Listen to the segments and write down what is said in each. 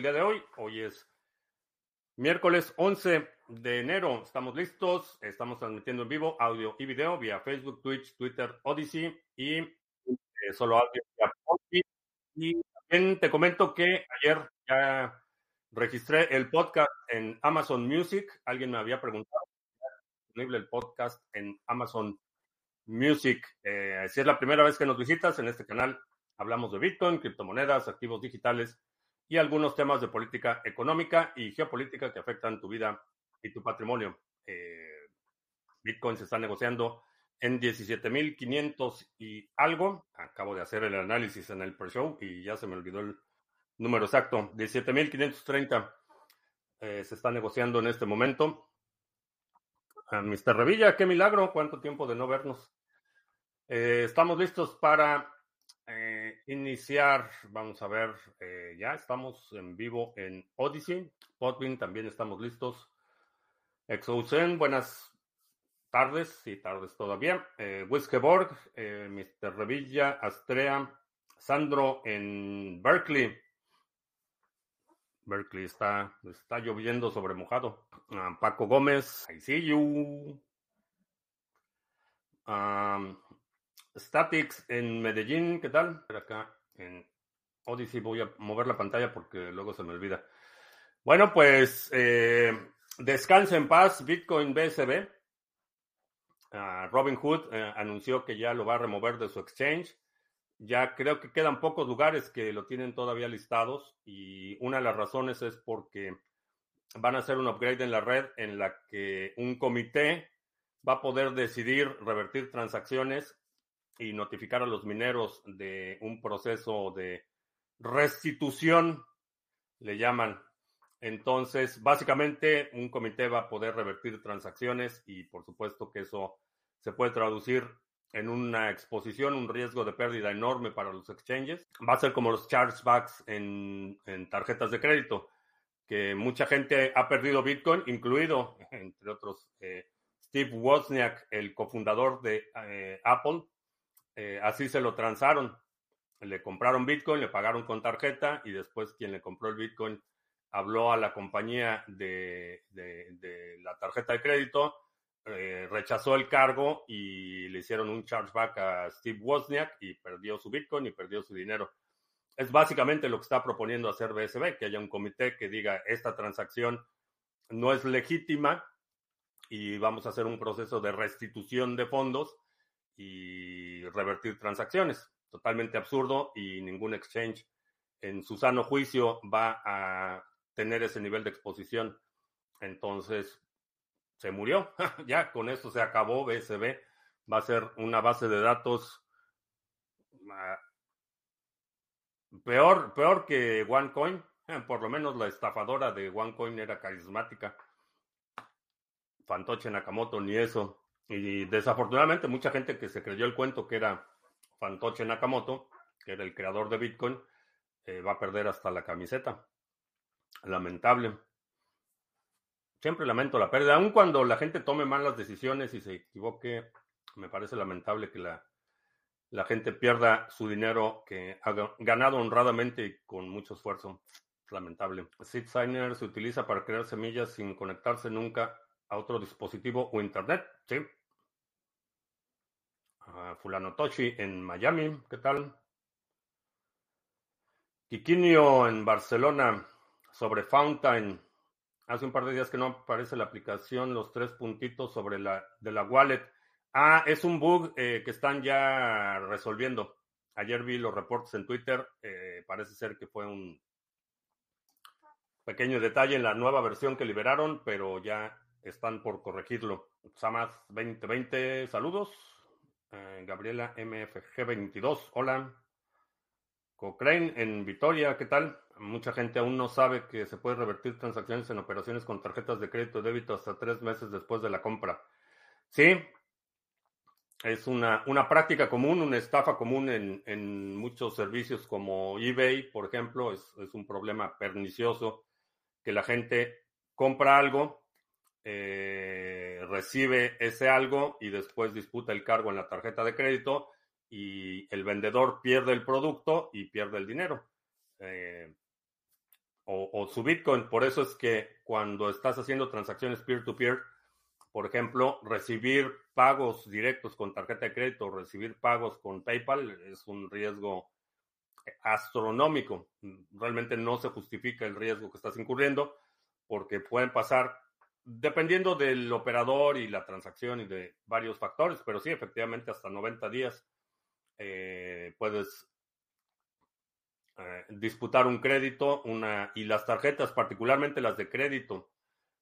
el día de hoy. Hoy es miércoles 11 de enero. Estamos listos. Estamos transmitiendo en vivo audio y video vía Facebook, Twitch, Twitter, Odyssey y eh, solo audio vía. Y también te comento que ayer ya registré el podcast en Amazon Music. Alguien me había preguntado disponible el podcast en Amazon Music. Eh, si es la primera vez que nos visitas en este canal, hablamos de Bitcoin, criptomonedas, activos digitales y algunos temas de política económica y geopolítica que afectan tu vida y tu patrimonio. Eh, Bitcoin se está negociando en 17.500 y algo. Acabo de hacer el análisis en el pre-show y ya se me olvidó el número exacto. 17.530 eh, se está negociando en este momento. Uh, Mr. Revilla, qué milagro, cuánto tiempo de no vernos. Eh, estamos listos para eh, iniciar. Vamos a ver, eh, ya estamos en vivo en Odyssey. Podbean también estamos listos. Exousen, buenas tardes y tardes todavía. Eh, Wiskeborg, eh, Mr. Revilla, Astrea, Sandro en Berkeley. Berkeley está, está lloviendo sobre mojado. Ah, Paco Gómez, I see you. Um, Statics en Medellín, ¿qué tal? Acá en Odyssey voy a mover la pantalla porque luego se me olvida. Bueno, pues eh, descansa en paz Bitcoin BSB. Uh, Robin Hood eh, anunció que ya lo va a remover de su exchange. Ya creo que quedan pocos lugares que lo tienen todavía listados y una de las razones es porque van a hacer un upgrade en la red en la que un comité va a poder decidir revertir transacciones y notificar a los mineros de un proceso de restitución, le llaman. Entonces, básicamente, un comité va a poder revertir transacciones y por supuesto que eso se puede traducir en una exposición, un riesgo de pérdida enorme para los exchanges. Va a ser como los chargebacks en, en tarjetas de crédito, que mucha gente ha perdido Bitcoin, incluido, entre otros, eh, Steve Wozniak, el cofundador de eh, Apple. Eh, así se lo transaron. Le compraron Bitcoin, le pagaron con tarjeta y después quien le compró el Bitcoin habló a la compañía de, la tarjeta de crédito eh, rechazó el cargo y le hicieron un chargeback a Steve Wozniak y perdió su Bitcoin y perdió su dinero. Es básicamente lo que está proponiendo hacer BSB, que haya un comité que diga esta transacción no es legítima y vamos a hacer un proceso de restitución de fondos y revertir transacciones. Totalmente absurdo y ningún exchange en su sano juicio va a tener ese nivel de exposición. Entonces, se murió. ya con esto se acabó BSB. Va a ser una base de datos uh, peor, peor que OneCoin. Por lo menos la estafadora de OneCoin era carismática. Fantoche Nakamoto, ni eso. Y desafortunadamente mucha gente que se creyó el cuento que era Fantoche Nakamoto, que era el creador de Bitcoin, eh, va a perder hasta la camiseta. Lamentable. Siempre lamento la pérdida, aun cuando la gente tome malas decisiones y se equivoque, me parece lamentable que la, la gente pierda su dinero que ha ganado honradamente y con mucho esfuerzo. Lamentable. Seed Signer se utiliza para crear semillas sin conectarse nunca a otro dispositivo o internet. Sí. Fulano Toshi en Miami. ¿Qué tal? Quiquinio en Barcelona sobre Fountain. Hace un par de días que no aparece la aplicación, los tres puntitos sobre la de la wallet. Ah, es un bug eh, que están ya resolviendo. Ayer vi los reportes en Twitter. Eh, parece ser que fue un pequeño detalle en la nueva versión que liberaron, pero ya están por corregirlo. Samas 2020, saludos. Eh, Gabriela MFG22, hola. Cochrane en Vitoria, ¿qué tal? Mucha gente aún no sabe que se puede revertir transacciones en operaciones con tarjetas de crédito y débito hasta tres meses después de la compra. Sí, es una, una práctica común, una estafa común en, muchos servicios como eBay, por ejemplo, es, un problema pernicioso que la gente compra algo, eh, recibe ese algo y después disputa el cargo en la tarjeta de crédito y el vendedor pierde el producto y pierde el dinero. Eh, o, su Bitcoin. Por eso es que cuando estás haciendo transacciones peer-to-peer, por ejemplo, recibir pagos directos con tarjeta de crédito, recibir pagos con PayPal es un riesgo astronómico. Realmente no se justifica el riesgo que estás incurriendo porque pueden pasar, dependiendo del operador y la transacción y de varios factores, pero sí, efectivamente, hasta 90 días eh, puedes eh, disputar un crédito una, y las tarjetas, particularmente las de crédito,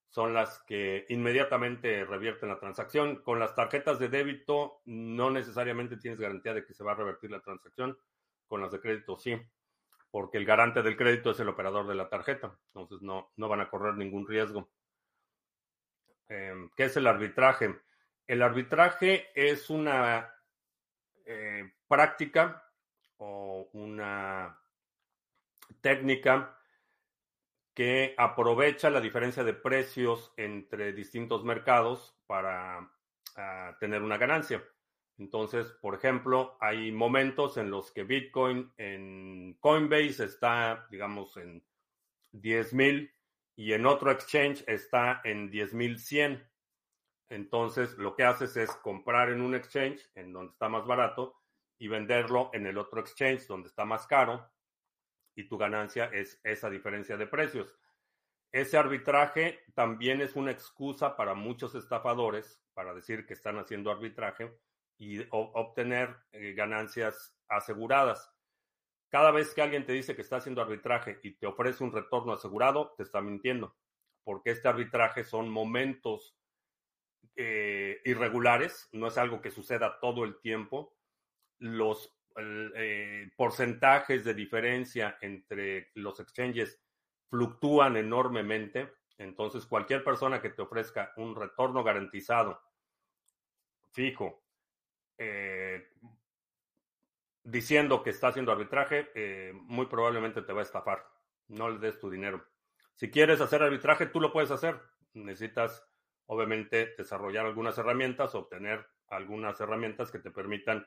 son las que inmediatamente revierten la transacción. Con las tarjetas de débito no necesariamente tienes garantía de que se va a revertir la transacción. Con las de crédito sí, porque el garante del crédito es el operador de la tarjeta. Entonces no, no van a correr ningún riesgo. Em, ¿Qué es el arbitraje? El arbitraje es una eh, práctica o una técnica que aprovecha la diferencia de precios entre distintos mercados para ah, tener una ganancia. Entonces, por ejemplo, hay momentos en los que Bitcoin en Coinbase está, digamos, en 10,000 y en otro exchange está en 10,100. Entonces, lo que haces es comprar en un exchange en donde está más barato y venderlo en el otro exchange donde está más caro y tu ganancia es esa diferencia de precios. Ese arbitraje también es una excusa para muchos estafadores para decir que están haciendo arbitraje y obtener eh, ganancias aseguradas. Cada vez que alguien te dice que está haciendo arbitraje y te ofrece un retorno asegurado, te está mintiendo, porque este arbitraje son momentos eh, irregulares, no es algo que suceda todo el tiempo. Los eh, porcentajes de diferencia entre los exchanges fluctúan enormemente, entonces cualquier persona que te ofrezca un retorno garantizado fijo eh, diciendo que está haciendo arbitraje, eh, muy probablemente te va a estafar. No le des tu dinero. Si quieres hacer arbitraje, tú lo puedes hacer. Necesitas, obviamente, desarrollar algunas herramientas, obtener algunas herramientas que te permitan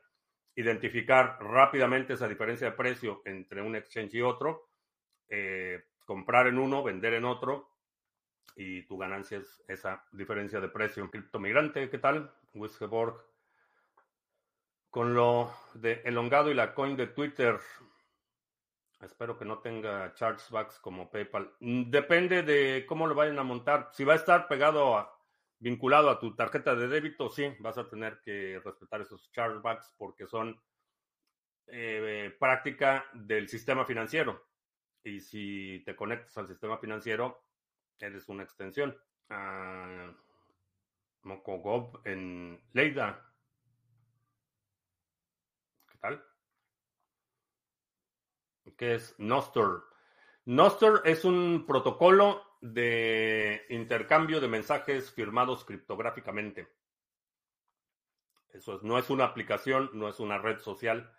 identificar rápidamente esa diferencia de precio entre un exchange y otro, eh, comprar en uno, vender en otro, y tu ganancia es esa diferencia de precio. Criptomigrante, ¿qué tal? Wisgeborg con lo de elongado y la coin de Twitter, espero que no tenga chargebacks como PayPal. Mm, depende de cómo lo vayan a montar. Si va a estar pegado a, vinculado a tu tarjeta de débito, sí, vas a tener que respetar esos chargebacks porque son eh, práctica del sistema financiero. Y si te conectas al sistema financiero, eres una extensión. Uh, Mokogov en Leida tal? ¿Qué es Nostr? Nostr es un protocolo de intercambio de mensajes firmados criptográficamente. Eso es, no es una aplicación, no es una red social.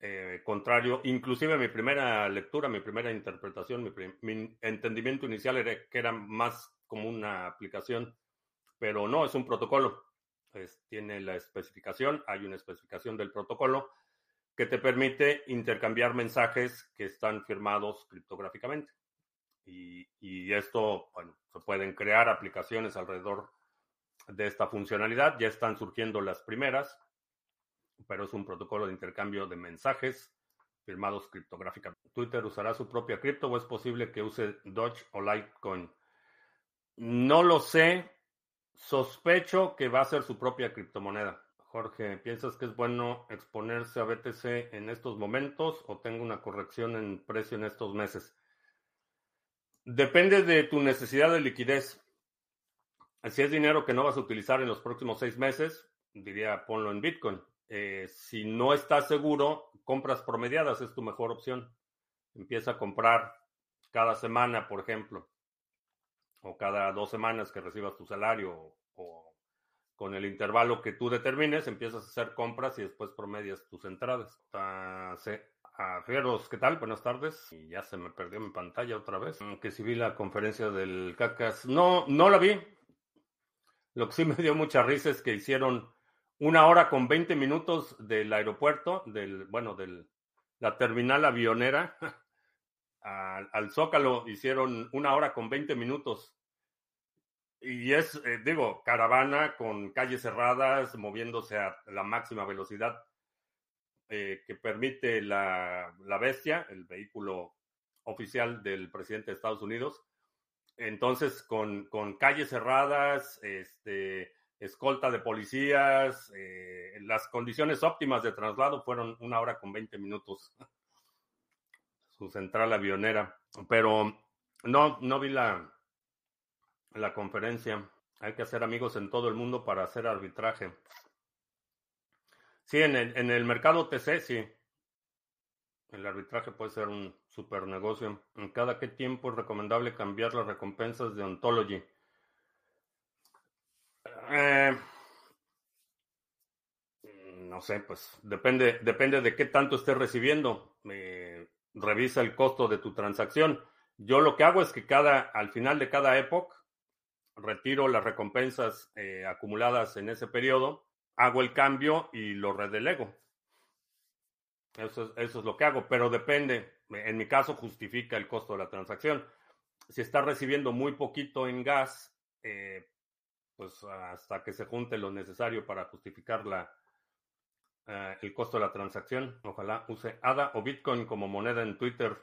Eh, contrario, inclusive mi primera lectura, mi primera interpretación, mi, entendimiento inicial era que era más como una aplicación, pero no, es un protocolo tiene la especificación, hay una especificación del protocolo que te permite intercambiar mensajes que están firmados criptográficamente. Y, esto, bueno, se pueden crear aplicaciones alrededor de esta funcionalidad. Ya están surgiendo las primeras, pero es un protocolo de intercambio de mensajes firmados criptográficamente. ¿Twitter usará su propia cripto o es posible que use Doge o Litecoin? No lo sé. Sospecho que va a ser su propia criptomoneda. Jorge, ¿piensas que es bueno exponerse a BTC en estos momentos o tengo una corrección en precio en estos meses? Depende de tu necesidad de liquidez. Si es dinero que no vas a utilizar en los próximos seis meses, diría ponlo en Bitcoin. Eh, si no estás seguro, compras promediadas es tu mejor opción. Empieza a comprar cada semana, por ejemplo o cada dos semanas que recibas tu salario o, con el intervalo que tú determines, empiezas a hacer compras y después promedias tus entradas. a Fieros, ¿qué tal? Buenas tardes. Y ya se me perdió mi pantalla otra vez. Que si vi la conferencia del CACAS. No, no la vi. Lo que sí me dio mucha risa es que hicieron una hora con 20 minutos del aeropuerto, del, bueno, de la terminal avionera al, al Zócalo hicieron una hora con 20 minutos. Y es, eh, digo, caravana con calles cerradas, moviéndose a la máxima velocidad eh, que permite la, la bestia, el vehículo oficial del presidente de Estados Unidos. Entonces, con, con calles cerradas, este, escolta de policías, eh, las condiciones óptimas de traslado fueron una hora con 20 minutos. Su central avionera. Pero no, no vi la, la conferencia. Hay que hacer amigos en todo el mundo para hacer arbitraje. Sí, en el, mercado TC, sí. El arbitraje puede ser un super negocio. ¿En cada qué tiempo es recomendable cambiar las recompensas de Ontology? Eh, no sé, pues depende, depende de qué tanto estés recibiendo. revisa el costo de tu transacción. Yo lo que hago es que cada, al final de cada época, retiro las recompensas eh, acumuladas en ese periodo, hago el cambio y lo redelego. Eso, eso es lo que hago, pero depende. En mi caso, justifica el costo de la transacción. Si estás recibiendo muy poquito en gas, eh, pues hasta que se junte lo necesario para justificar la, eh, el costo de la transacción. Ojalá use ADA o Bitcoin como moneda en Twitter.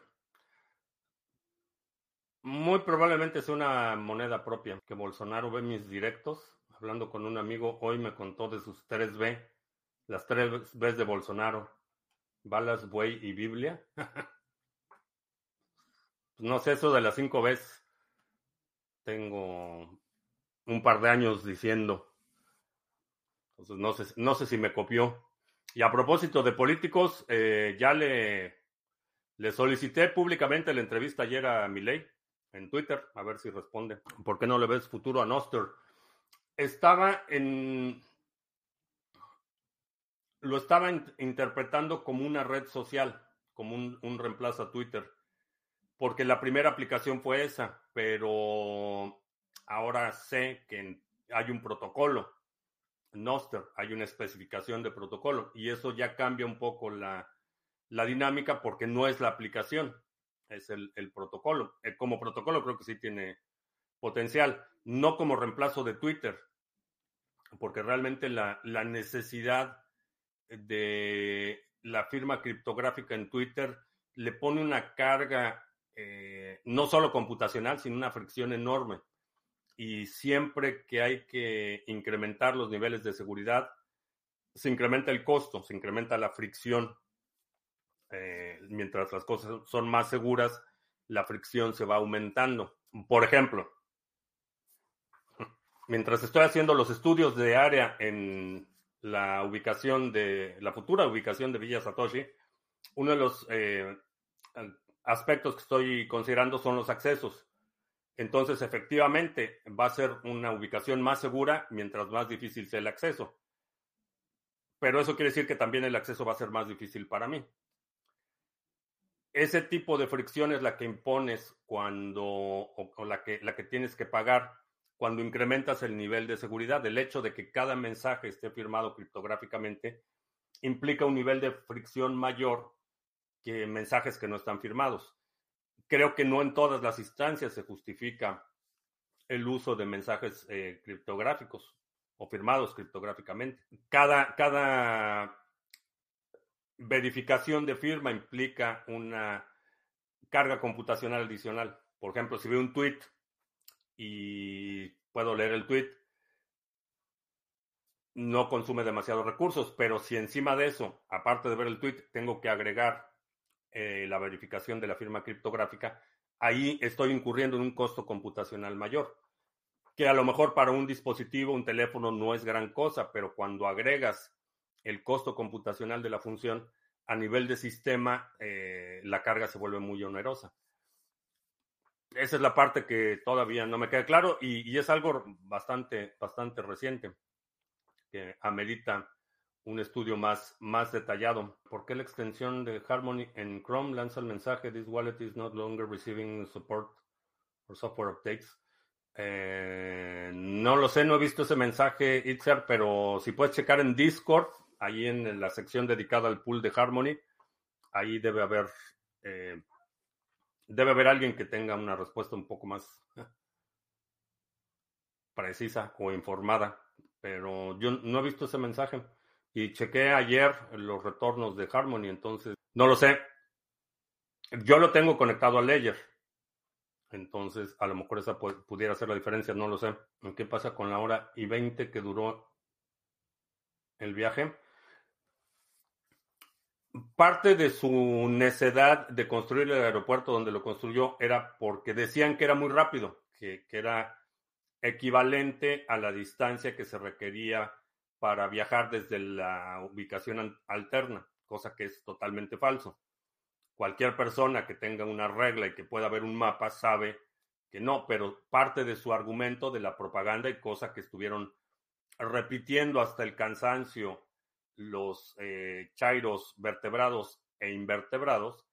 Muy probablemente sea una moneda propia. Que Bolsonaro ve mis directos. Hablando con un amigo, hoy me contó de sus 3B. Las 3B de Bolsonaro. Balas, buey y Biblia. no sé, eso de las 5 B. Tengo un par de años diciendo. Entonces, no sé, no sé si me copió. Y a propósito de políticos, eh, ya le, le solicité públicamente la entrevista ayer a Milei en Twitter, a ver si responde. ¿Por qué no le ves futuro a Noster? Estaba en. Lo estaba interpretando como una red social, como un, un reemplazo a Twitter, porque la primera aplicación fue esa, pero ahora sé que hay un protocolo, Noster, hay una especificación de protocolo y eso ya cambia un poco la, dinámica porque no es la aplicación, es el, protocolo. Eh, como protocolo creo que sí tiene potencial, no como reemplazo de Twitter, porque realmente la, necesidad de la firma criptográfica en Twitter le pone una carga eh, no solo computacional, sino una fricción enorme y siempre que hay que incrementar los niveles de seguridad, se incrementa el costo, se incrementa la fricción. Eh, mientras las cosas son más seguras, la fricción se va aumentando. Por ejemplo, mientras estoy haciendo los estudios de área en la ubicación de la futura ubicación de Villa Satoshi, uno de los eh, aspectos que estoy considerando son los accesos. Entonces, efectivamente, va a ser una ubicación más segura mientras más difícil sea el acceso. Pero eso quiere decir que también el acceso va a ser más difícil para mí. Ese tipo de fricción es la que impones cuando, o, la, que, la que tienes que pagar cuando incrementas el nivel de seguridad. El hecho de que cada mensaje esté firmado criptográficamente implica un nivel de fricción mayor que mensajes que no están firmados creo que no en todas las instancias se justifica el uso de mensajes eh, criptográficos o firmados criptográficamente. Cada, cada verificación de firma implica una carga computacional adicional. Por ejemplo, si veo un tweet y puedo leer el tweet, no consume demasiados recursos, pero si encima de eso, aparte de ver el tweet, tengo que agregar eh, la verificación de la firma criptográfica, ahí estoy incurriendo en un costo computacional mayor, que a lo mejor para un dispositivo, un teléfono no es gran cosa, pero cuando agregas el costo computacional de la función, a nivel de sistema, eh, la carga se vuelve muy onerosa. Esa es la parte que todavía no me queda claro y, es algo bastante, bastante reciente que amerita un estudio más, más detallado. ¿Por qué la extensión de Harmony en Chrome lanza el mensaje This wallet is no longer receiving support for software updates? Eh, no lo sé, no he visto ese mensaje, Itzer, pero si puedes checar en Discord, ahí en la sección dedicada al pool de Harmony, ahí debe haber eh, Debe haber alguien que tenga una respuesta un poco más precisa o informada, pero yo no he visto ese mensaje. Y chequé ayer los retornos de Harmony, entonces no lo sé. Yo lo tengo conectado a Ledger. Entonces, a lo mejor esa pudiera ser la diferencia, no lo sé. ¿Qué pasa con la hora y 20 que duró el viaje? Parte de su necedad de construir el aeropuerto donde lo construyó era porque decían que era muy rápido, que, que era equivalente a la distancia que se requería para viajar desde la ubicación alterna, cosa que es totalmente falso. Cualquier persona que tenga una regla y que pueda ver un mapa sabe que no, pero parte de su argumento de la propaganda y cosa que estuvieron repitiendo hasta el cansancio los eh, chairos vertebrados e invertebrados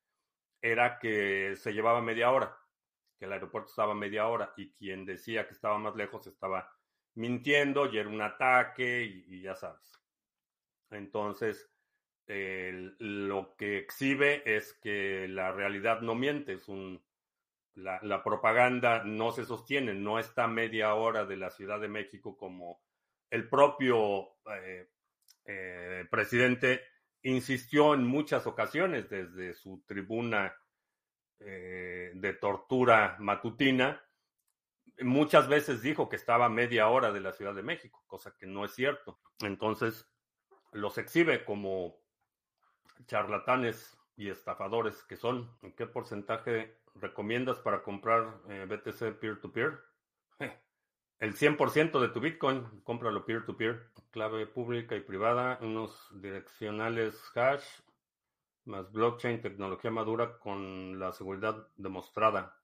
era que se llevaba media hora, que el aeropuerto estaba media hora y quien decía que estaba más lejos estaba mintiendo y era un ataque y, ya sabes. Entonces, lo que exhibe es que la realidad no miente, es un, la, propaganda no se sostiene, no está media hora de la Ciudad de México como el propio eh, eh, presidente insistió en muchas ocasiones desde su tribuna eh, de tortura matutina muchas veces dijo que estaba media hora de la Ciudad de México, cosa que no es cierto. Entonces, los exhibe como charlatanes y estafadores que son. ¿En qué porcentaje recomiendas para comprar eh, BTC peer-to-peer? El 100% de tu Bitcoin, cómpralo peer-to-peer. Clave pública y privada, unos direccionales hash, más blockchain, tecnología madura con la seguridad demostrada.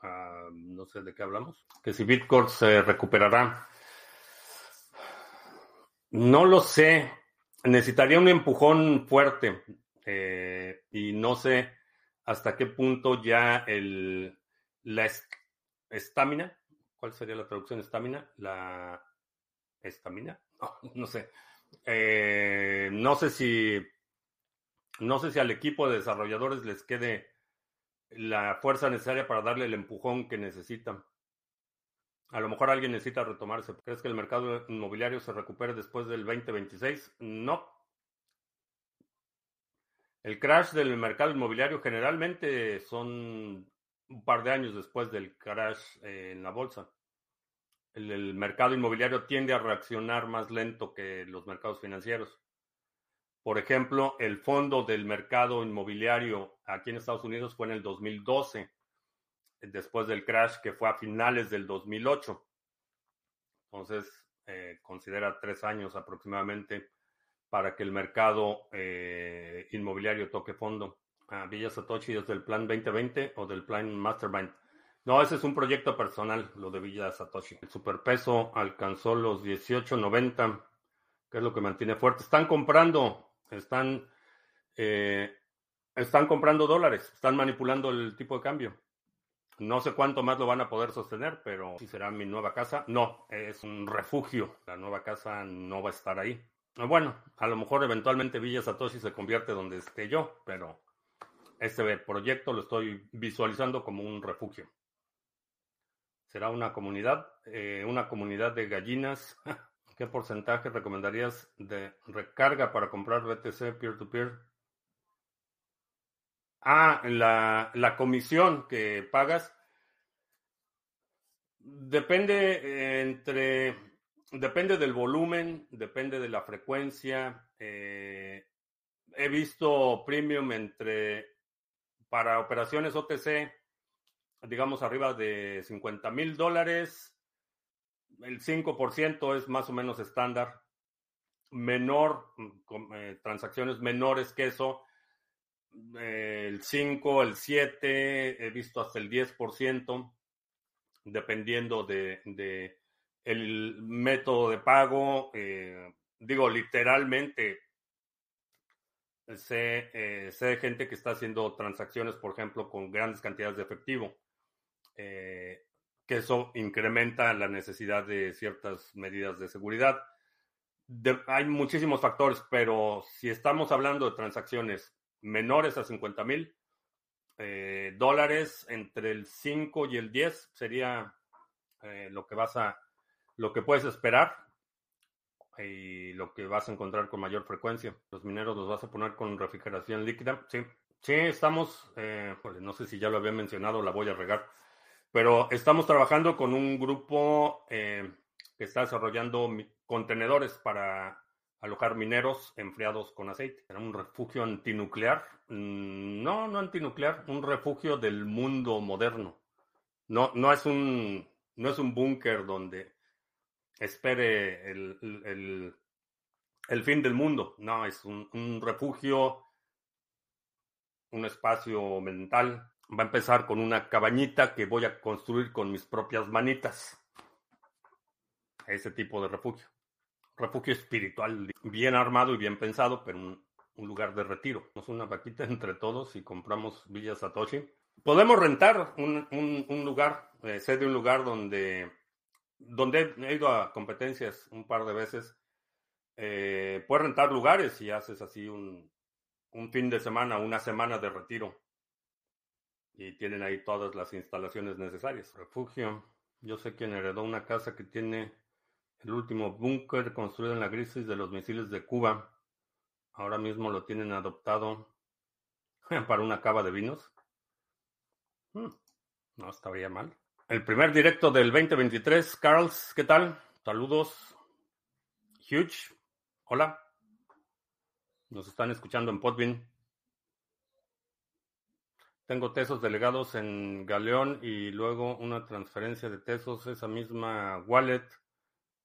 Ah, no sé de qué hablamos, que si Bitcoin se recuperará. No lo sé. Necesitaría un empujón fuerte eh, y no sé hasta qué punto ya el, la estamina, ¿cuál sería la traducción estamina? La estamina, no, sé. Eh, no sé si no sé si al equipo de desarrolladores les quede la fuerza necesaria para darle el empujón que necesitan. A lo mejor alguien necesita retomarse. ¿Crees que el mercado inmobiliario se recupere después del 2026? No. El crash del mercado inmobiliario generalmente son un par de años después del crash en la bolsa. el mercado inmobiliario tiende a reaccionar más lento que los mercados financieros. Por ejemplo, el fondo del mercado inmobiliario aquí en Estados Unidos fue en el 2012, después del crash que fue a finales del 2008. Entonces, eh, considera tres años aproximadamente para que el mercado eh, inmobiliario toque fondo. Villa Satoshi es del plan 2020 o del plan Mastermind. No, ese es un proyecto personal, lo de Villa Satoshi. El superpeso alcanzó los 18.90, que es lo que mantiene fuerte. Están comprando están, eh, están comprando dólares, están manipulando el tipo de cambio. No sé cuánto más lo van a poder sostener, pero si será mi nueva casa, no, es un refugio. La nueva casa no va a estar ahí. Bueno, a lo mejor eventualmente Villa Satoshi se convierte donde esté yo, pero este proyecto lo estoy visualizando como un refugio. Será una comunidad, eh, una comunidad de gallinas ¿Qué porcentaje recomendarías de recarga para comprar BTC peer-to-peer? Ah, la, comisión que pagas depende entre depende del volumen, depende de la frecuencia. Eh, he visto premium entre para operaciones OTC, digamos arriba de 50 mil dólares el 5% es más o menos estándar. Menor, mm, eh, transacciones menores que eso, eh, el 5, el 7, he visto hasta el 10%, dependiendo de, el método de pago. Eh, digo, literalmente, sé, sé de gente que está haciendo transacciones, por ejemplo, con grandes cantidades de efectivo que eso incrementa la necesidad de ciertas medidas de seguridad. hay muchísimos factores, pero si estamos hablando de transacciones menores a 50 mil, eh, dólares entre el 5 y el 10 sería eh, lo que vas a, lo que puedes esperar y lo que vas a encontrar con mayor frecuencia. Los mineros los vas a poner con refrigeración líquida. Sí, sí, estamos, eh, no sé si ya lo había mencionado, la voy a regar, pero estamos trabajando con un grupo que está desarrollando contenedores para alojar mineros enfriados con aceite. Era un refugio antinuclear. Mm, no, no antinuclear, un refugio del mundo moderno. No, no es un, no es un búnker donde espere el, el, fin del mundo. No, es un, un refugio, un espacio mental. Va a empezar con una cabañita que voy a construir con mis propias manitas. Ese tipo de refugio refugio espiritual, bien armado y bien pensado, pero un, lugar de retiro. Hacemos una vaquita entre todos y compramos Villa Satoshi. Podemos rentar un, lugar, eh, sé de un lugar donde, donde he ido a competencias un par de veces. Eh, puedes rentar lugares y haces así un, un fin de semana, una semana de retiro. Y tienen ahí todas las instalaciones necesarias. Refugio. Yo sé quién heredó una casa que tiene el último búnker construido en la crisis de los misiles de Cuba. Ahora mismo lo tienen adoptado para una cava de vinos. Hmm, no estaría mal. El primer directo del 2023. Carls, ¿qué tal? Saludos. Huge. Hola. Nos están escuchando en Podbean. Tengo tesos delegados en Galeón y luego una transferencia de tesos, esa misma wallet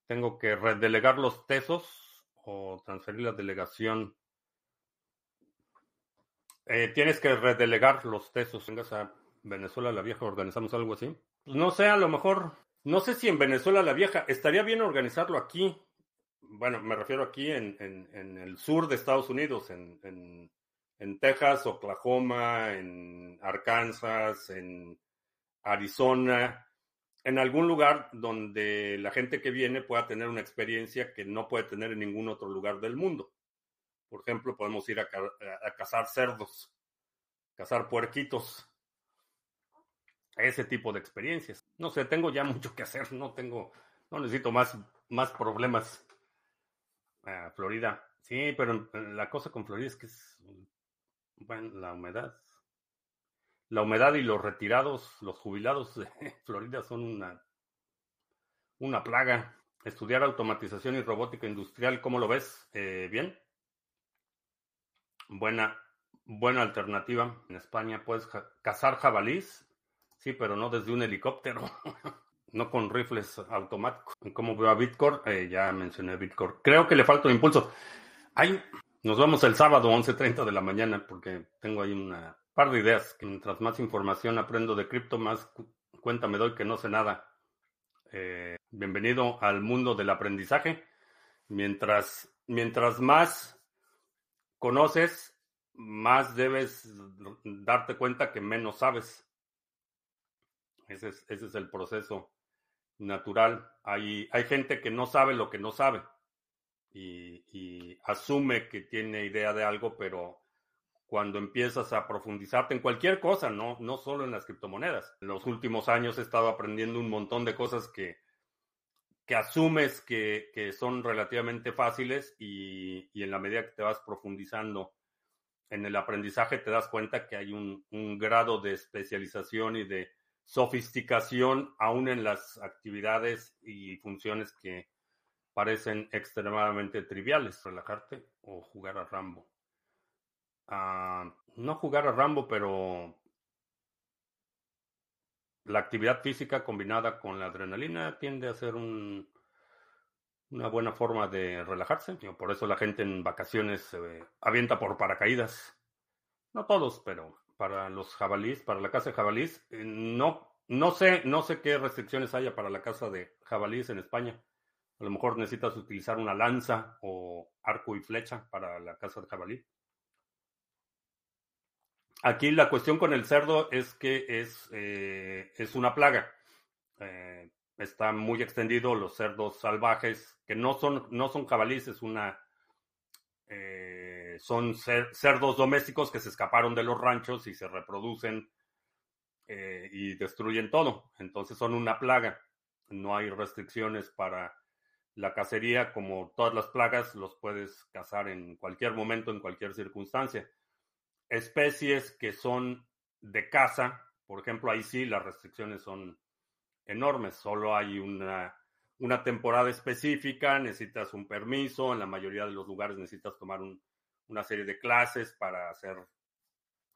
tengo que redelegar los tesos o transferir la delegación. Eh, tienes que redelegar los tesos. Vengas a Venezuela la Vieja, organizamos algo así. Pues no sé, a lo mejor, no sé si en Venezuela la Vieja, estaría bien organizarlo aquí. Bueno, me refiero aquí en, el sur de Estados Unidos, en, en Texas, Oklahoma, en Arkansas, en Arizona en algún lugar donde la gente que viene pueda tener una experiencia que no puede tener en ningún otro lugar del mundo. Por ejemplo, podemos ir a, cazar cerdos, cazar puerquitos, ese tipo de experiencias. No sé, tengo ya mucho que hacer, no tengo, no necesito más, más problemas. Ah, Florida, sí, pero la cosa con Florida es que es, bueno, la humedad la humedad y los retirados, los jubilados de Florida son una, una plaga. Estudiar automatización y robótica industrial, ¿cómo lo ves? Eh, ¿Bien? Buena, buena alternativa. En España puedes cazar jabalís, sí, pero no desde un helicóptero, no con rifles automáticos. ¿Cómo veo a Bitcoin? Eh, ya mencioné Bitcoin. Creo que le falta impulso. Hay, nos vemos el sábado, 11.30 de la mañana, porque tengo ahí una par de ideas, mientras más información aprendo de cripto, más cuenta me doy que no sé nada. Eh, bienvenido al mundo del aprendizaje. Mientras, mientras más conoces, más debes darte cuenta que menos sabes. Ese es, ese es el proceso natural. Hay, hay gente que no sabe lo que no sabe y, y asume que tiene idea de algo, pero cuando empiezas a profundizarte en cualquier cosa, no, no solo en las criptomonedas. En los últimos años he estado aprendiendo un montón de cosas que, que asumes que, son relativamente fáciles y, en la medida que te vas profundizando en el aprendizaje te das cuenta que hay un, un grado de especialización y de sofisticación aún en las actividades y funciones que parecen extremadamente triviales. Relajarte o jugar a Rambo no jugar a Rambo, pero la actividad física combinada con la adrenalina tiende a ser un, una buena forma de relajarse. Por eso la gente en vacaciones se avienta por paracaídas. No todos, pero para los jabalíes, para la casa de jabalíes, eh, no, no sé, no sé qué restricciones haya para la casa de jabalíes en España. A lo mejor necesitas utilizar una lanza o arco y flecha para la casa de jabalí. Aquí la cuestión con el cerdo es que es, eh, es una plaga. Eh, está muy extendido los cerdos salvajes, que no son, no son jabalíes, es una, eh, son cerdos domésticos que se escaparon de los ranchos y se reproducen eh, y destruyen todo. Entonces son una plaga. No hay restricciones para la cacería, como todas las plagas, los puedes cazar en cualquier momento, en cualquier circunstancia. Especies que son de caza, por ejemplo, ahí sí las restricciones son enormes. Solo hay una, una temporada específica, necesitas un permiso, en la mayoría de los lugares necesitas tomar una serie de clases para hacer,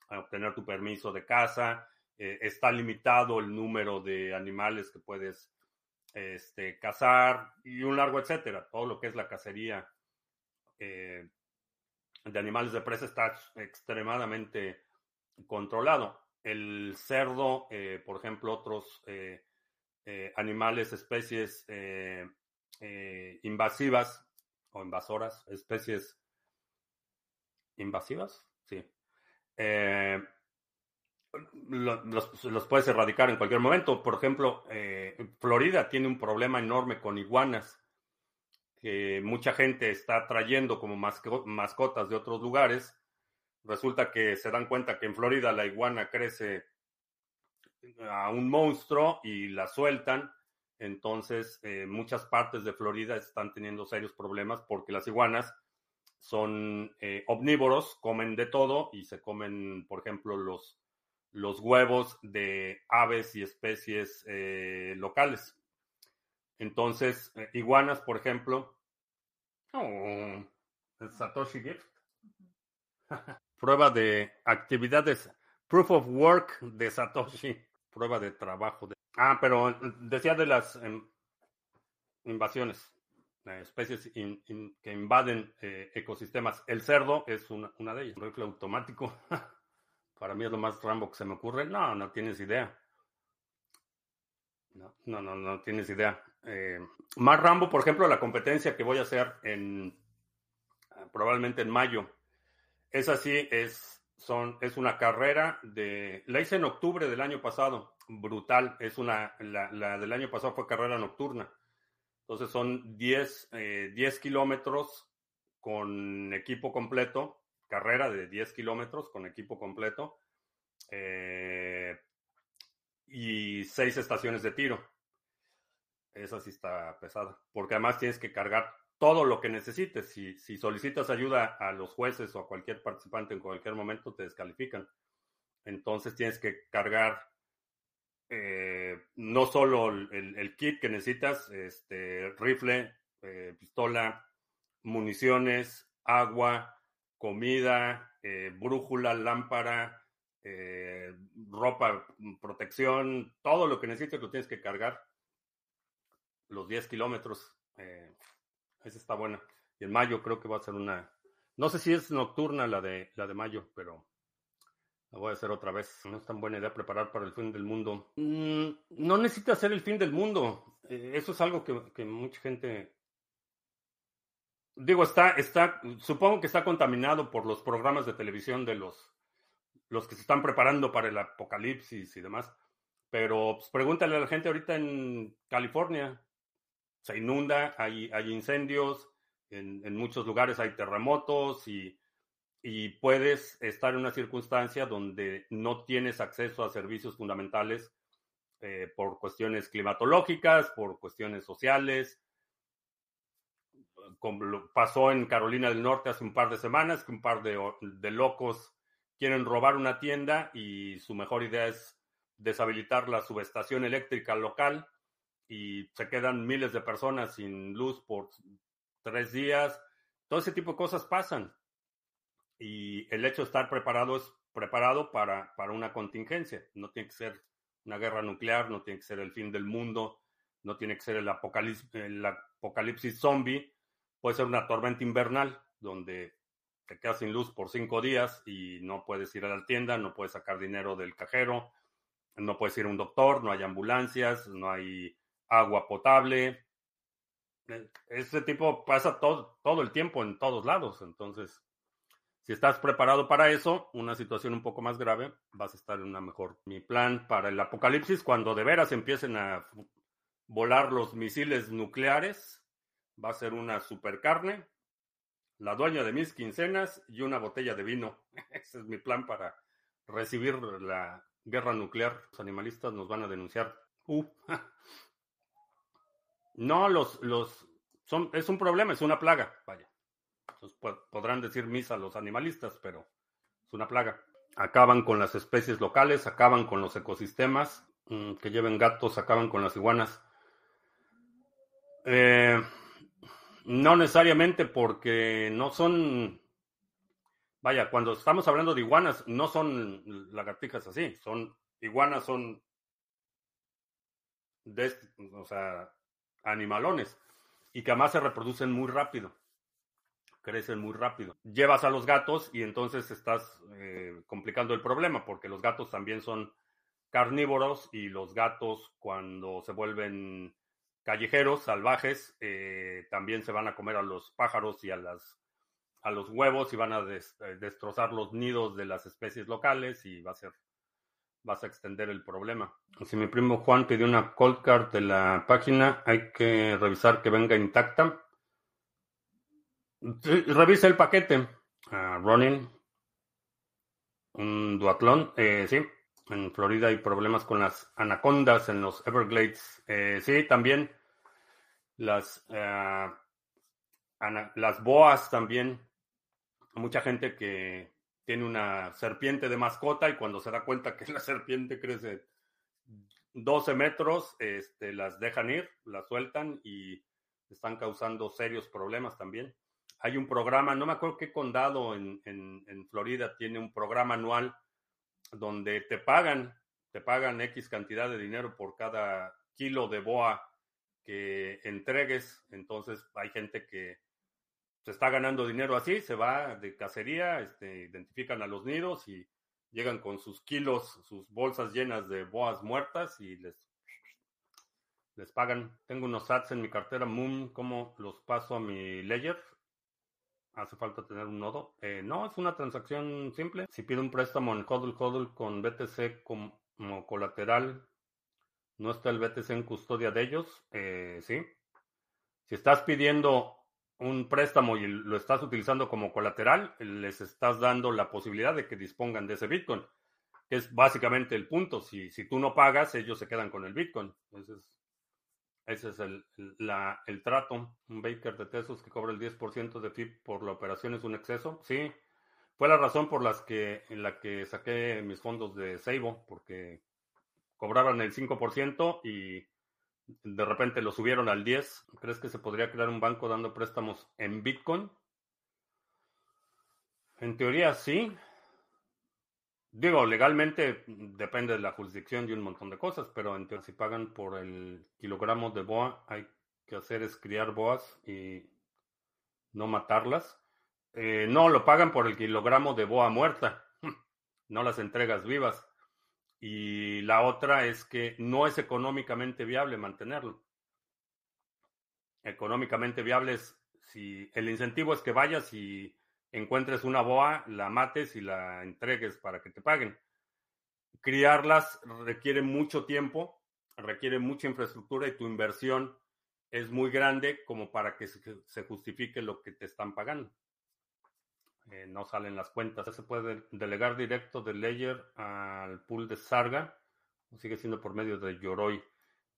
obtener tu permiso de caza. Eh, está limitado el número de animales que puedes este, cazar y un largo etcétera. Todo lo que es la cacería eh, de animales de presa está extremadamente controlado. El cerdo, eh, por ejemplo, otros animales, especies invasivas o invasoras, especies invasivas, sí los, puedes erradicar en cualquier momento. Por ejemplo, eh, Florida tiene un problema enorme con iguanas que mucha gente está trayendo como mascotas de otros lugares. Resulta que se dan cuenta que en Florida la iguana crece a un monstruo y la sueltan. Entonces, eh, muchas partes de Florida están teniendo serios problemas porque las iguanas son eh, omnívoros, comen de todo y se comen, por ejemplo, los los huevos de aves y especies eh, locales. Entonces, iguanas, por ejemplo. Oh, Satoshi Gift. Prueba de actividades. Proof of work de Satoshi. Prueba de trabajo. De... Ah, pero decía de las em, invasiones. especies que invaden eh, ecosistemas. El cerdo es una, una de ellas. Rifle automático. Para mí es lo más Rambo que se me ocurre. No, no tienes idea. No, no, no, tienes idea. Eh, más Rambo, por ejemplo, la competencia que voy a hacer en probablemente en mayo. Es así, es, son, es una carrera de. La hice en octubre del año pasado. Brutal. Es una. La, del año pasado fue carrera nocturna. Entonces son 10, 10 eh, kilómetros con equipo completo carrera de 10 kilómetros con equipo completo eh, y seis estaciones de tiro. Esa sí está pesada, porque además tienes que cargar todo lo que necesites. Si, solicitas ayuda a los jueces o a cualquier participante en cualquier momento, te descalifican. Entonces tienes que cargar eh, no solo el, kit que necesitas, este, rifle, eh, pistola, municiones, agua, comida, eh, brújula, lámpara, ropa, protección, todo lo que necesites lo tienes que cargar. Los 10 kilómetros. Eh, esa está buena. Y en mayo creo que va a ser una. No sé si es nocturna la de la de mayo, pero la voy a hacer otra vez. No es tan buena idea preparar para el fin del mundo. Mm, no necesita ser el fin del mundo. eso es algo que, que mucha gente Digo, está, está, supongo que está contaminado por los programas de televisión de los, los que se están preparando para el apocalipsis y demás. Pero pues, pregúntale a la gente ahorita en California. Se inunda, hay, hay incendios, en, en muchos lugares hay terremotos y, y puedes estar en una circunstancia donde no tienes acceso a servicios fundamentales eh, por cuestiones climatológicas, por cuestiones sociales, como pasó en Carolina del Norte hace un par de semanas, que un par de, de locos quieren robar una tienda y su mejor idea es deshabilitar la subestación eléctrica local y se quedan miles de personas sin luz por tres días. Todo ese tipo de cosas pasan. Y el hecho de estar preparado es preparado para, para una contingencia. No tiene que ser una guerra nuclear, no tiene que ser el fin del mundo, no tiene que ser el apocalipsis, el apocalipsis zombie, Puede ser una tormenta invernal donde te quedas sin luz por cinco días y no puedes ir a la tienda, no puedes sacar dinero del cajero, no puedes ir a un doctor, no hay ambulancias, no hay agua potable. Ese tipo pasa todo, todo el tiempo en todos lados. Entonces, si estás preparado para eso, una situación un poco más grave, vas a estar en una mejor. Mi plan para el apocalipsis, cuando de veras empiecen a volar los misiles nucleares, va a ser una super carne, la dueña de mis quincenas y una botella de vino. Ese es mi plan para recibir la guerra nuclear. Los animalistas nos van a denunciar. Uh. No, los, los, son, es un problema, es una plaga, vaya. podrán decir misa los animalistas, pero es una plaga. Acaban con las especies locales, acaban con los ecosistemas, mm, que lleven gatos, acaban con las iguanas. Eh, no necesariamente porque no son, vaya, cuando estamos hablando de iguanas, no son lagartijas así, son iguanas, son, de, o sea, animalones y que además se reproducen muy rápido, crecen muy rápido. Llevas a los gatos y entonces estás eh, complicando el problema porque los gatos también son carnívoros y los gatos cuando se vuelven callejeros, salvajes, eh, también se van a comer a los pájaros y a, las, a los huevos y van a eh, destrozar los nidos de las especies locales y va a ser vas a extender el problema. Si mi primo Juan pidió una cold card de la página, hay que revisar que venga intacta. revisa el paquete. Uh, running. Un duatlón. Eh, sí. En Florida hay problemas con las anacondas en los Everglades. Eh, sí, también. Las, eh, las boas también. Mucha gente que tiene una serpiente de mascota y cuando se da cuenta que la serpiente crece 12 metros, este, las dejan ir, las sueltan y están causando serios problemas también. Hay un programa, no me acuerdo qué condado en, en, Florida tiene un programa anual donde te pagan, te pagan X cantidad de dinero por cada kilo de boa que entregues. Entonces hay gente que se está ganando dinero así, se va de cacería, este, identifican a los nidos y llegan con sus kilos, sus bolsas llenas de boas muertas y les, les pagan. Tengo unos sats en mi cartera Moon, ¿cómo los paso a mi ledger? ¿Hace falta tener un nodo? Eh, no, es una transacción simple. Si pido un préstamo en HODL HODL con BTC como colateral, ¿no está el BTC en custodia de ellos? Eh, sí. Si estás pidiendo un préstamo y lo estás utilizando como colateral, les estás dando la posibilidad de que dispongan de ese Bitcoin, que es básicamente el punto. Si, si tú no pagas, ellos se quedan con el Bitcoin. Ese es, ese es el, la, el trato. Un Baker de Tesos que cobra el 10% de FIP por la operación es un exceso. Sí, fue la razón por las que, en la que saqué mis fondos de Seibo, porque cobraban el 5% y de repente lo subieron al 10. ¿Crees que se podría crear un banco dando préstamos en Bitcoin? En teoría sí. Digo, legalmente depende de la jurisdicción y un montón de cosas, pero en teoría si pagan por el kilogramo de boa, hay que hacer es criar boas y no matarlas. Eh, no, lo pagan por el kilogramo de boa muerta, no las entregas vivas. Y la otra es que no es económicamente viable mantenerlo. Económicamente viable es si el incentivo es que vayas y encuentres una boa, la mates y la entregues para que te paguen. Criarlas requiere mucho tiempo, requiere mucha infraestructura y tu inversión es muy grande como para que se justifique lo que te están pagando. Eh, no salen las cuentas. Se puede delegar directo de Ledger al pool de Sarga. Sigue siendo por medio de Yoroi.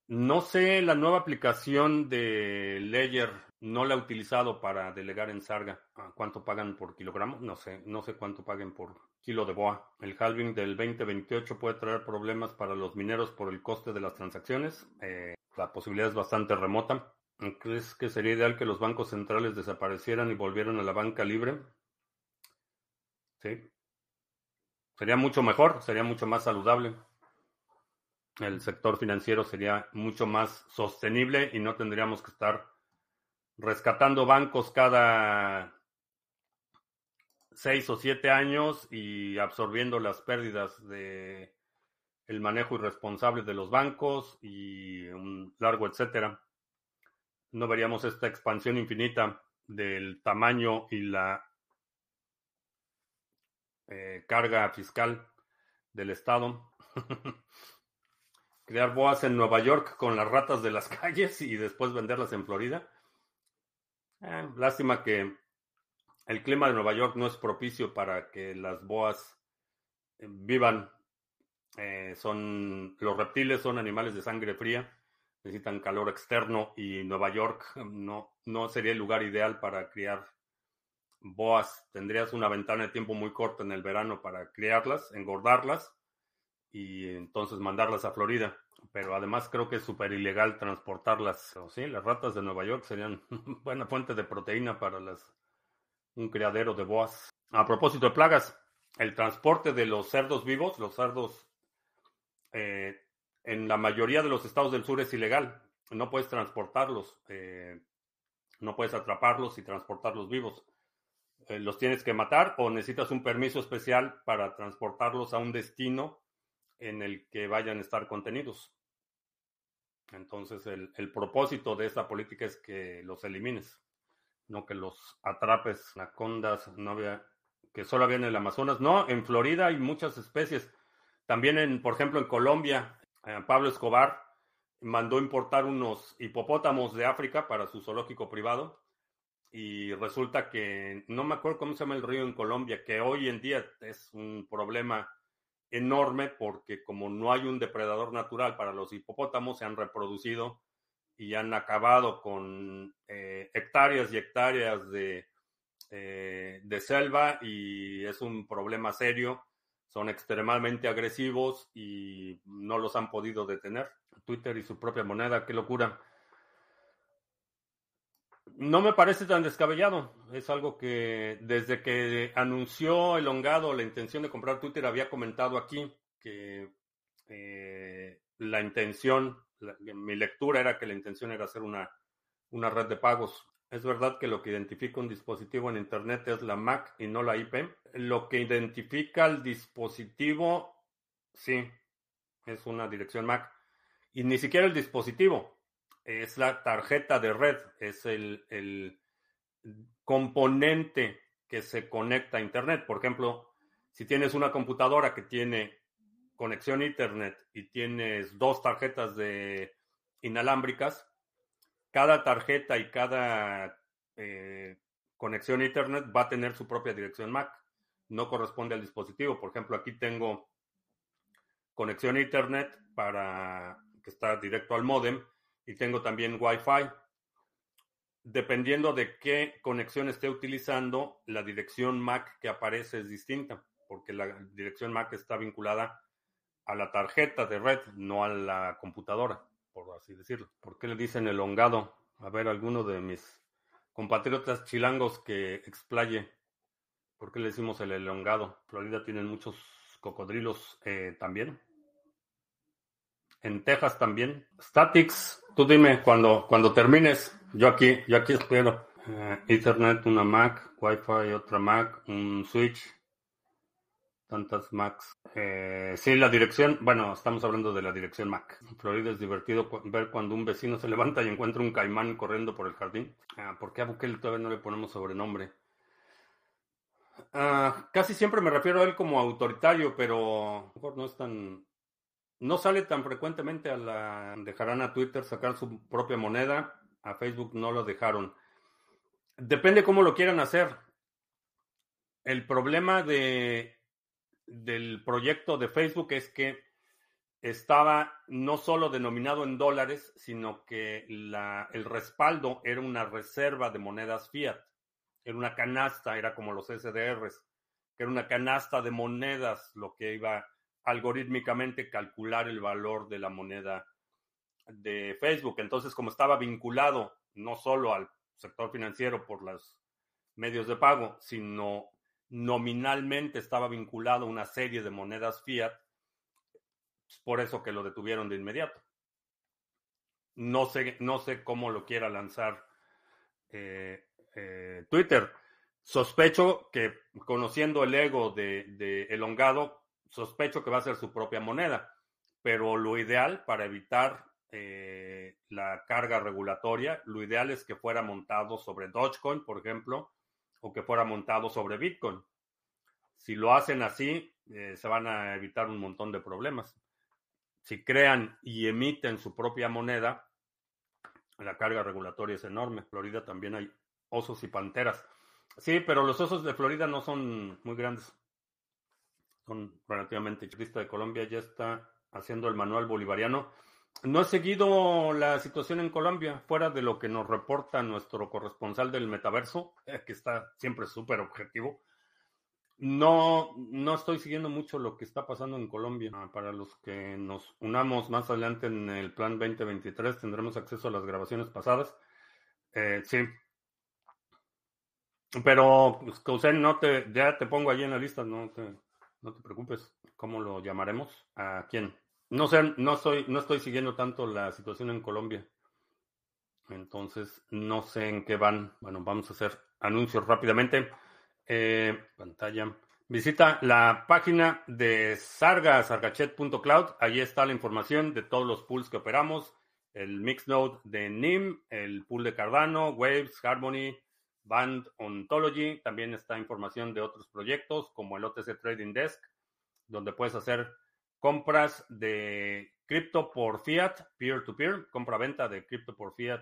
No sé, la nueva aplicación de Ledger no la he utilizado para delegar en Sarga. ¿Cuánto pagan por kilogramo? No sé, no sé cuánto paguen por kilo de boa. El halving del 2028 puede traer problemas para los mineros por el coste de las transacciones. Eh, la posibilidad es bastante remota. ¿Crees que sería ideal que los bancos centrales desaparecieran y volvieran a la banca libre? Sería mucho mejor, sería mucho más saludable. El sector financiero sería mucho más sostenible y no tendríamos que estar rescatando bancos cada seis o siete años y absorbiendo las pérdidas de el manejo irresponsable de los bancos y un largo etcétera. No veríamos esta expansión infinita del tamaño y la eh, carga fiscal del Estado. Crear boas en Nueva York con las ratas de las calles y después venderlas en Florida. Eh, lástima que el clima de Nueva York no es propicio para que las boas eh, vivan. Son los reptiles son animales de sangre fría, necesitan calor externo y Nueva York no, no sería el lugar ideal para criar boas. Tendrías una ventana de tiempo muy corta en el verano para criarlas, engordarlas y entonces mandarlas a Florida. Pero además creo que es súper ilegal transportarlas. sí, las ratas de Nueva York serían buena fuente de proteína para un criadero de boas. A propósito de plagas, el transporte de los cerdos vivos, los cerdos eh, en la mayoría de los estados del sur es ilegal. No puedes transportarlos, eh, no puedes atraparlos y transportarlos vivos. Eh, los tienes que matar o necesitas un permiso especial para transportarlos a un destino en el que vayan a estar contenidos. Entonces, el, propósito de esta política es que los elimines no que los atrapes, anacondas, no había, que solo había en el Amazonas. No, en Florida hay muchas especies. También, en, por ejemplo, en Colombia, eh, Pablo Escobar mandó importar unos hipopótamos de África para su zoológico privado. Y resulta que, no me acuerdo cómo se llama el río en Colombia, que hoy en día es un problema enorme porque como no hay un depredador natural para los hipopótamos, se han reproducido y han acabado con eh, hectáreas y hectáreas de, eh, de selva y es un problema serio. Son extremadamente agresivos y no los han podido detener. Twitter y su propia moneda, qué locura. No me parece tan descabellado. Es algo que desde que anunció Elongado la intención de comprar Twitter había comentado aquí que eh, la intención mi lectura era que la intención era hacer una, una red de pagos. Es verdad que lo que identifica un dispositivo en Internet es la MAC y no la IP. Lo que identifica el dispositivo, sí, es una dirección MAC. Y ni siquiera el dispositivo, es la tarjeta de red, es el, el componente que se conecta a Internet. Por ejemplo, si tienes una computadora que tiene conexión a Internet y tienes dos tarjetas de inalámbricas, cada tarjeta y cada eh, conexión a Internet va a tener su propia dirección MAC. No corresponde al dispositivo. Por ejemplo, aquí tengo conexión a Internet para que está directo al modem y tengo también Wi-Fi. Dependiendo de qué conexión esté utilizando, la dirección MAC que aparece es distinta, porque la dirección MAC está vinculada a la tarjeta de red, no a la computadora, por así decirlo. ¿Por qué le dicen elongado? A ver, alguno de mis compatriotas chilangos que explaye. ¿Por qué le decimos el elongado? Florida tienen muchos cocodrilos eh, también. En Texas también. Statics, tú dime cuando, cuando termines. Yo aquí, yo aquí espero. Eh, Ethernet, una Mac, Wi-Fi, otra Mac, un Switch, tantas Macs. Eh, sí, la dirección, bueno, estamos hablando de la dirección Mac. En Florida es divertido ver cuando un vecino se levanta y encuentra un caimán corriendo por el jardín. Ah, ¿Por qué a Bukele todavía no le ponemos sobrenombre? Ah, casi siempre me refiero a él como autoritario, pero mejor no es tan... No sale tan frecuentemente a la... Dejarán a Twitter sacar su propia moneda. A Facebook no lo dejaron. Depende cómo lo quieran hacer. El problema de del proyecto de Facebook es que estaba no solo denominado en dólares, sino que el respaldo era una reserva de monedas fiat. Era una canasta, era como los SDRs, que era una canasta de monedas, lo que iba algorítmicamente calcular el valor de la moneda de Facebook. Entonces, como estaba vinculado no solo al sector financiero por los medios de pago, sino nominalmente estaba vinculado a una serie de monedas fiat, es por eso que lo detuvieron de inmediato. No sé, no sé cómo lo quiera lanzar eh, eh, Twitter. Sospecho que, conociendo el ego de, de Elongado, sospecho que va a ser su propia moneda. Pero lo ideal para evitar eh, la carga regulatoria, lo ideal es que fuera montado sobre Dogecoin, por ejemplo, o que fuera montado sobre Bitcoin. Si lo hacen así, eh, se van a evitar un montón de problemas. Si crean y emiten su propia moneda, la carga regulatoria es enorme. Florida también hay osos y panteras. Sí, pero los osos de Florida no son muy grandes. Son relativamente. El de Colombia ya está haciendo el manual bolivariano. No he seguido la situación en Colombia, fuera de lo que nos reporta nuestro corresponsal del metaverso, eh, que está siempre súper objetivo. No, no estoy siguiendo mucho lo que está pasando en Colombia. Ah, para los que nos unamos más adelante en el plan 2023, tendremos acceso a las grabaciones pasadas. Eh, sí. Pero, pues, no te, ya te pongo allí en la lista, no te, no te preocupes. ¿Cómo lo llamaremos? ¿A quién? No sé, no estoy, no estoy siguiendo tanto la situación en Colombia. Entonces, no sé en qué van. Bueno, vamos a hacer anuncios rápidamente. Eh, pantalla. Visita la página de sarga, sargachet.cloud. Ahí está la información de todos los pools que operamos. El Mixnode de NIM, el pool de Cardano, Waves, Harmony, Band Ontology. También está información de otros proyectos como el OTC Trading Desk, donde puedes hacer compras de cripto por fiat, peer-to-peer, compra-venta de cripto por fiat,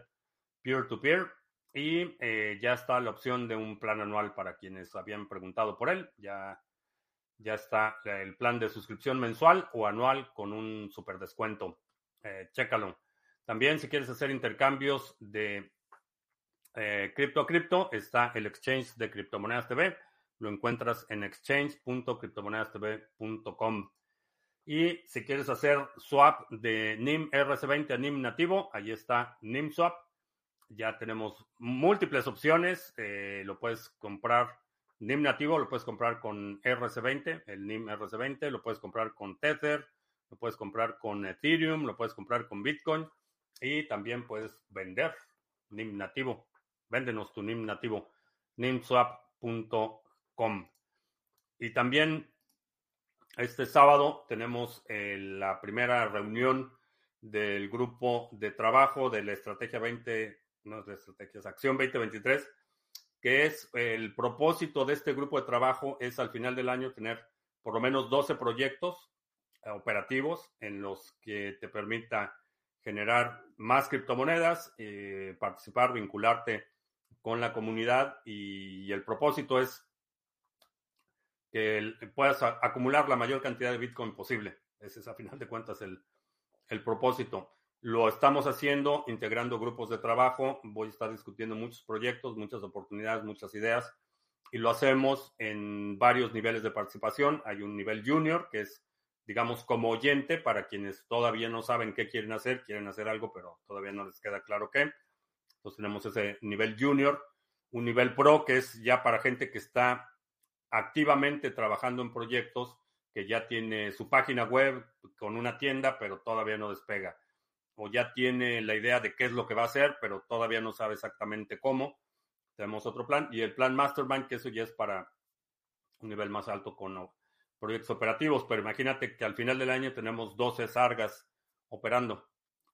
peer-to-peer. Y eh, ya está la opción de un plan anual para quienes habían preguntado por él. Ya, ya está el plan de suscripción mensual o anual con un super descuento. Eh, chécalo. También si quieres hacer intercambios de eh, cripto a cripto, está el exchange de criptomonedas TV. Lo encuentras en exchange.criptomonedastv.com. Y si quieres hacer swap de NIM RC20 a NIM nativo, ahí está NIM Swap. Ya tenemos múltiples opciones. Eh, lo puedes comprar NIM nativo, lo puedes comprar con RC20, el NIM RC20, lo puedes comprar con Tether, lo puedes comprar con Ethereum, lo puedes comprar con Bitcoin y también puedes vender NIM nativo. Véndenos tu NIM nativo, nimswap.com. Y también este sábado tenemos eh, la primera reunión del grupo de trabajo de la estrategia 20, no de estrategias, acción 2023, que es el propósito de este grupo de trabajo es al final del año tener por lo menos 12 proyectos eh, operativos en los que te permita generar más criptomonedas, eh, participar, vincularte con la comunidad y el propósito es que puedas acumular la mayor cantidad de Bitcoin posible. Ese es a final de cuentas el, el propósito. Lo estamos haciendo integrando grupos de trabajo. Voy a estar discutiendo muchos proyectos, muchas oportunidades, muchas ideas. Y lo hacemos en varios niveles de participación. Hay un nivel junior, que es, digamos, como oyente para quienes todavía no saben qué quieren hacer, quieren hacer algo, pero todavía no les queda claro qué. Entonces tenemos ese nivel junior. Un nivel pro, que es ya para gente que está activamente trabajando en proyectos que ya tiene su página web con una tienda, pero todavía no despega. O ya tiene la idea de qué es lo que va a hacer, pero todavía no sabe exactamente cómo. Tenemos otro plan. Y el plan Mastermind, que eso ya es para un nivel más alto con proyectos operativos. Pero imagínate que al final del año tenemos 12 sargas operando.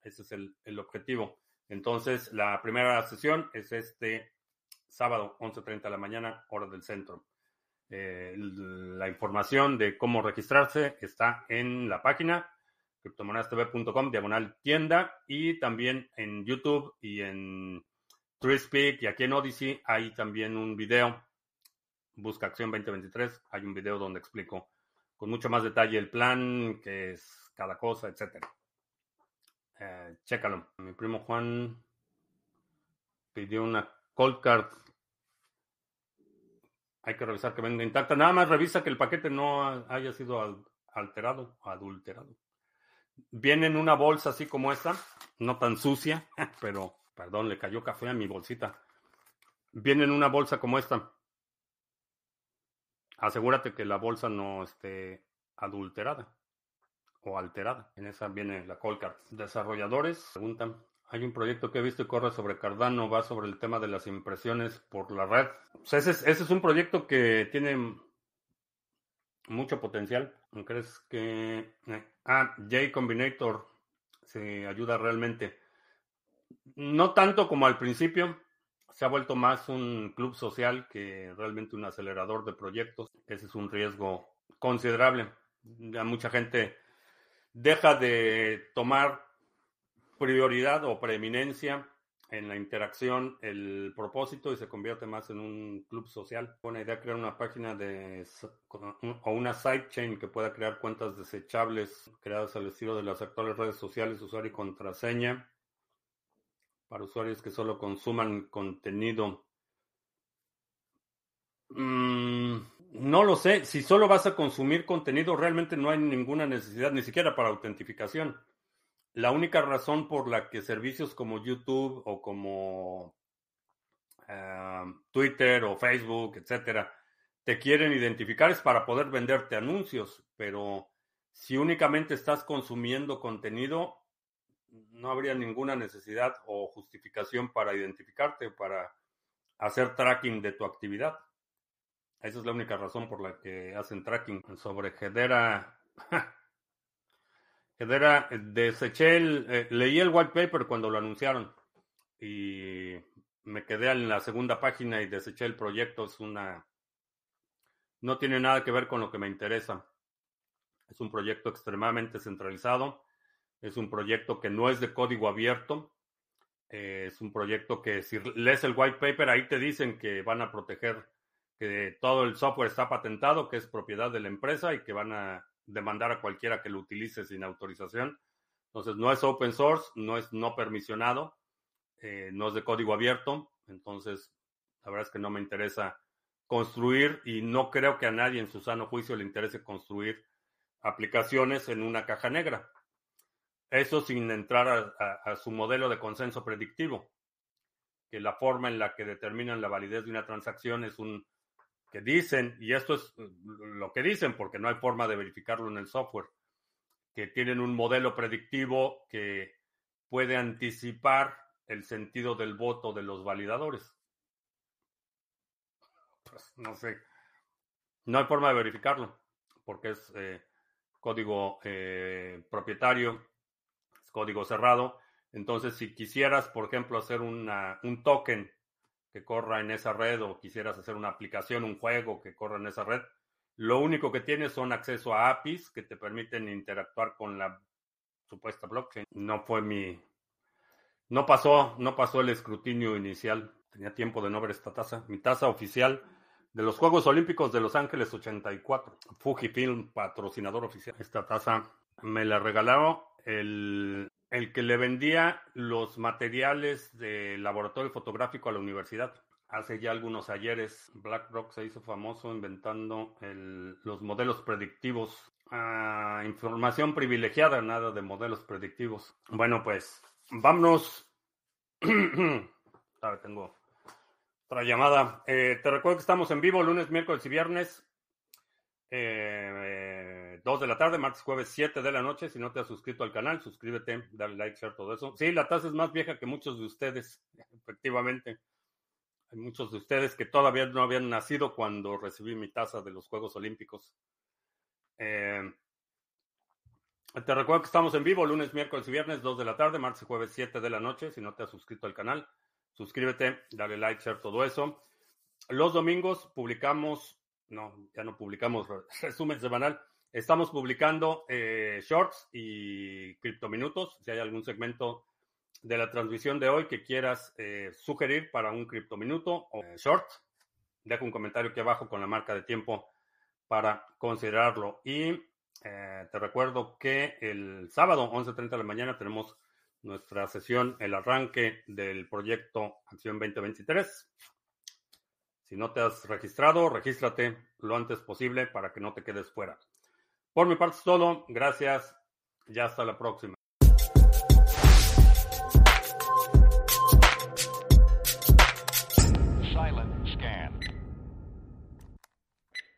Ese es el, el objetivo. Entonces, la primera sesión es este sábado, 11.30 de la mañana, hora del centro. Eh, la información de cómo registrarse está en la página criptomonedastv.com diagonal tienda y también en YouTube y en TreeSpeak y aquí en Odyssey hay también un video. Busca Acción 2023. Hay un video donde explico con mucho más detalle el plan, que es cada cosa, etcétera. Eh, chécalo. Mi primo Juan pidió una cold card hay que revisar que venga intacta. Nada más revisa que el paquete no haya sido alterado, adulterado. Viene en una bolsa así como esta, no tan sucia, pero, perdón, le cayó café a mi bolsita. Viene en una bolsa como esta. Asegúrate que la bolsa no esté adulterada o alterada. En esa viene la Colcard. Desarrolladores preguntan, hay un proyecto que he visto y corre sobre Cardano, va sobre el tema de las impresiones por la red. ese, es, un proyecto que tiene mucho potencial. ¿Crees que... Eh, ah, J Combinator se ayuda realmente. No tanto como al principio. Se ha vuelto más un club social que realmente un acelerador de proyectos. Ese es un riesgo considerable. Ya mucha gente deja de tomar prioridad o preeminencia en la interacción el propósito y se convierte más en un club social. Buena idea crear una página de o una sidechain que pueda crear cuentas desechables creadas al estilo de las actuales redes sociales, usuario y contraseña para usuarios que solo consuman contenido. Mm, no lo sé. Si solo vas a consumir contenido, realmente no hay ninguna necesidad, ni siquiera para autentificación. La única razón por la que servicios como YouTube o como ah, Twitter o Facebook, etcétera, te quieren identificar es para poder venderte anuncios, pero si únicamente estás consumiendo contenido, no habría ninguna necesidad o justificación para identificarte, para hacer tracking de tu actividad. Esa es la única razón por la que hacen tracking. Sobre Hedera, Hedera, deseché el, eh, leí el white paper cuando lo anunciaron y me quedé en la segunda página y deseché el proyecto. Es una, no tiene nada que ver con lo que me interesa. Es un proyecto extremadamente centralizado. Es un proyecto que no es de código abierto. Eh, es un proyecto que si lees el white paper, ahí te dicen que van a proteger que todo el software está patentado, que es propiedad de la empresa y que van a demandar a cualquiera que lo utilice sin autorización. Entonces, no es open source, no es no permisionado, eh, no es de código abierto. Entonces, la verdad es que no me interesa construir y no creo que a nadie en su sano juicio le interese construir aplicaciones en una caja negra. Eso sin entrar a su modelo de consenso predictivo, que la forma en la que determinan la validez de una transacción es un que dicen, y esto es eh, lo que dicen porque no hay forma de verificarlo en el software, que tienen un modelo predictivo que puede anticipar el sentido del voto de los validadores. Pues no sé. No hay forma de verificarlo porque es eh, código eh, propietario, es código cerrado. Entonces, si quisieras, por ejemplo, hacer una, un token que corra en esa red o quisieras hacer una aplicación, un juego que corra en esa red, lo único que tienes son acceso a APIs que te permiten interactuar con la supuesta blockchain. No fue mi... No pasó, no pasó el escrutinio inicial. Tenía tiempo de no ver esta taza. Mi taza oficial de los Juegos Olímpicos de Los Ángeles 84. Fujifilm, patrocinador oficial. Esta taza me la regaló el el que le vendía los materiales de laboratorio fotográfico a la universidad. Hace ya algunos ayeres, BlackRock se hizo famoso inventando los modelos predictivos. Ah, información privilegiada, nada de modelos predictivos. Bueno, pues vámonos. ver, tengo otra llamada. Eh, te recuerdo que estamos en vivo lunes, miércoles y viernes. Eh, 2 de la tarde, martes, jueves, 7 de la noche. Si no te has suscrito al canal, suscríbete, dale like, share, todo eso. Sí, la taza es más vieja que muchos de ustedes, efectivamente. Hay muchos de ustedes que todavía no habían nacido cuando recibí mi taza de los Juegos Olímpicos. Eh, te recuerdo que estamos en vivo lunes, miércoles y viernes, 2 de la tarde, martes y jueves, 7 de la noche. Si no te has suscrito al canal, suscríbete, dale like, share, todo eso. Los domingos publicamos, no, ya no publicamos resumen semanal. Estamos publicando eh, shorts y criptominutos. Si hay algún segmento de la transmisión de hoy que quieras eh, sugerir para un criptominuto o short, deja un comentario aquí abajo con la marca de tiempo para considerarlo. Y eh, te recuerdo que el sábado, 11.30 de la mañana, tenemos nuestra sesión, el arranque del proyecto Acción 2023. Si no te has registrado, regístrate lo antes posible para que no te quedes fuera. Por mi parte es todo. Gracias. Ya hasta la próxima.